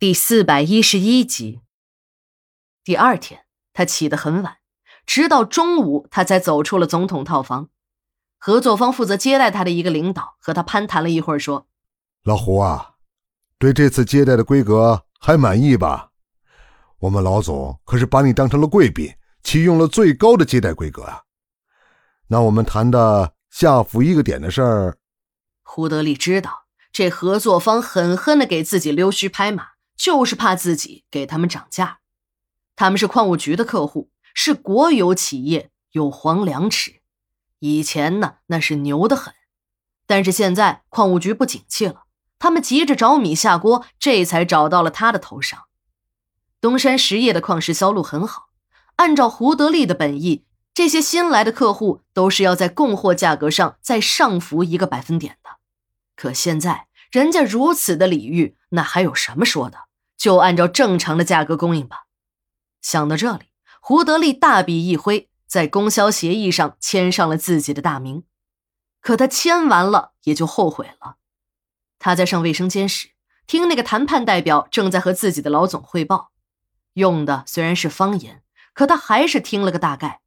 第四百一十一集。第二天，他起得很晚，直到中午，他才走出了总统套房。合作方负责接待他的一个领导和他攀谈了一会儿，说：“老胡啊，对这次接待的规格还满意吧？我们老总可是把你当成了贵宾，启用了最高的接待规格啊。那我们谈的下浮一个点的事儿。”胡德利知道这合作方狠狠的给自己溜须拍马。就是怕自己给他们涨价，他们是矿务局的客户，是国有企业，有黄粮吃。以前呢，那是牛得很，但是现在矿务局不景气了，他们急着找米下锅，这才找到了他的头上。东山实业的矿石销路很好，按照胡德利的本意，这些新来的客户都是要在供货价格上再上浮一个百分点的。可现在人家如此的礼遇，那还有什么说的？就按照正常的价格供应吧。想到这里，胡德利大笔一挥，在供销协议上签上了自己的大名。可他签完了，也就后悔了。他在上卫生间时，听那个谈判代表正在和自己的老总汇报，用的虽然是方言，可他还是听了个大概。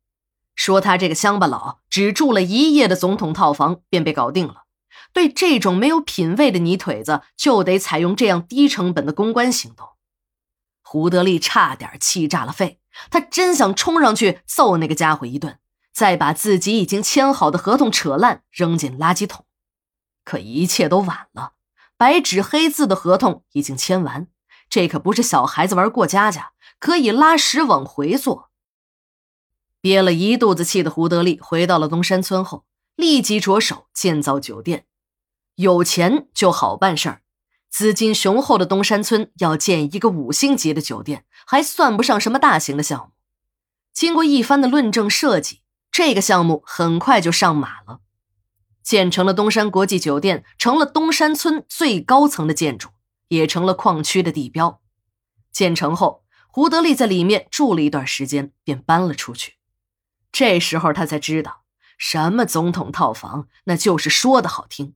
说他这个乡巴佬只住了一夜的总统套房，便被搞定了。对这种没有品位的泥腿子，就得采用这样低成本的公关行动。胡德利差点气炸了肺，他真想冲上去揍那个家伙一顿，再把自己已经签好的合同扯烂扔进垃圾桶。可一切都晚了，白纸黑字的合同已经签完，这可不是小孩子玩过家家，可以拉屎往回坐。憋了一肚子气的胡德利回到了东山村后，立即着手建造酒店。有钱就好办事儿，资金雄厚的东山村要建一个五星级的酒店，还算不上什么大型的项目。经过一番的论证设计，这个项目很快就上马了。建成了东山国际酒店，成了东山村最高层的建筑，也成了矿区的地标。建成后，胡德利在里面住了一段时间，便搬了出去。这时候他才知道，什么总统套房，那就是说的好听。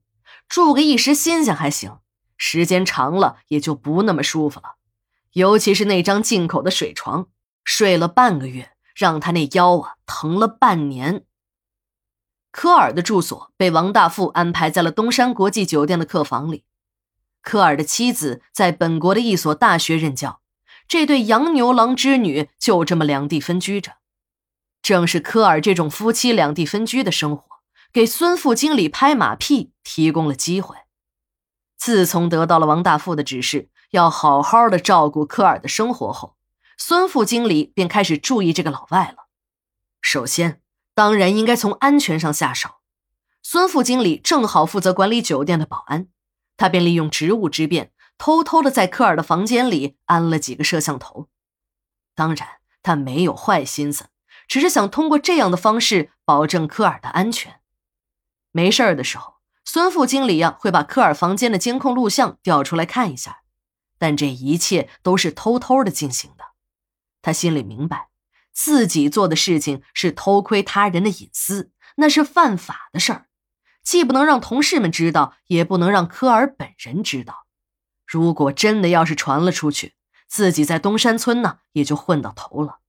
住个一时新鲜还行，时间长了也就不那么舒服了。尤其是那张进口的水床，睡了半个月，让他那腰啊疼了半年。科尔的住所被王大富安排在了东山国际酒店的客房里。科尔的妻子在本国的一所大学任教，这对洋牛郎织女就这么两地分居着。正是科尔这种夫妻两地分居的生活。给孙副经理拍马屁提供了机会。自从得到了王大富的指示，要好好的照顾科尔的生活后，孙副经理便开始注意这个老外了。首先，当然应该从安全上下手。孙副经理正好负责管理酒店的保安，他便利用职务之便，偷偷的在科尔的房间里安了几个摄像头。当然，他没有坏心思，只是想通过这样的方式保证科尔的安全。没事儿的时候，孙副经理呀会把科尔房间的监控录像调出来看一下，但这一切都是偷偷的进行的。他心里明白，自己做的事情是偷窥他人的隐私，那是犯法的事儿，既不能让同事们知道，也不能让科尔本人知道。如果真的要是传了出去，自己在东山村呢也就混到头了。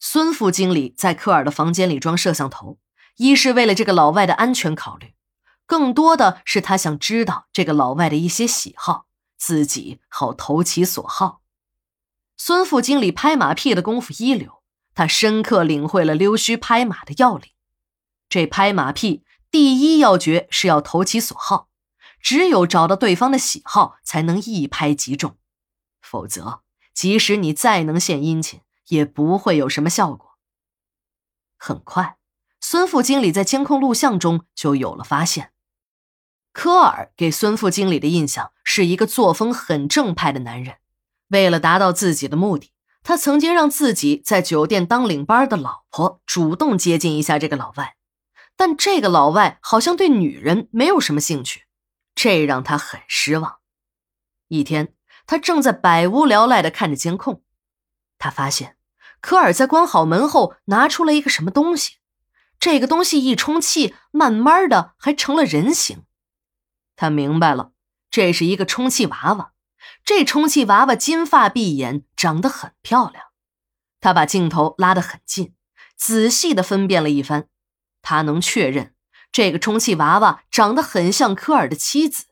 孙副经理在科尔的房间里装摄像头。一是为了这个老外的安全考虑，更多的是他想知道这个老外的一些喜好，自己好投其所好。孙副经理拍马屁的功夫一流，他深刻领会了溜须拍马的要领。这拍马屁第一要诀是要投其所好，只有找到对方的喜好，才能一拍即中，否则即使你再能献殷勤，也不会有什么效果。很快。孙副经理在监控录像中就有了发现，科尔给孙副经理的印象是一个作风很正派的男人。为了达到自己的目的，他曾经让自己在酒店当领班的老婆主动接近一下这个老外，但这个老外好像对女人没有什么兴趣，这让他很失望。一天，他正在百无聊赖地看着监控，他发现科尔在关好门后拿出了一个什么东西。这个东西一充气，慢慢的还成了人形。他明白了，这是一个充气娃娃，这充气娃娃金发碧眼，长得很漂亮。他把镜头拉得很近，仔细的分辨了一番，他能确认这个充气娃娃长得很像科尔的妻子。